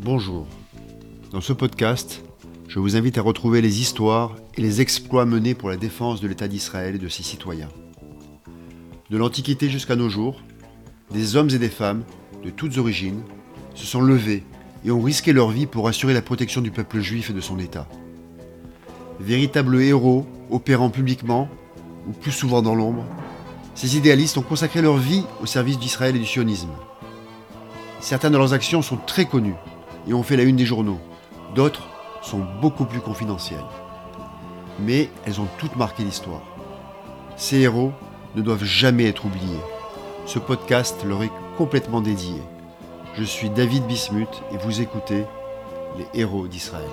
Bonjour. Dans ce podcast, je vous invite à retrouver les histoires et les exploits menés pour la défense de l'État d'Israël et de ses citoyens. De l'Antiquité jusqu'à nos jours, des hommes et des femmes, de toutes origines, se sont levés et ont risqué leur vie pour assurer la protection du peuple juif et de son État. Véritables héros, opérant publiquement, ou plus souvent dans l'ombre, ces idéalistes ont consacré leur vie au service d'Israël et du sionisme. Certaines de leurs actions sont très connues et ont fait la une des journaux. D'autres sont beaucoup plus confidentielles. Mais elles ont toutes marqué l'histoire. Ces héros ne doivent jamais être oubliés. Ce podcast leur est complètement dédié. Je suis David Bismuth et vous écoutez Les héros d'Israël.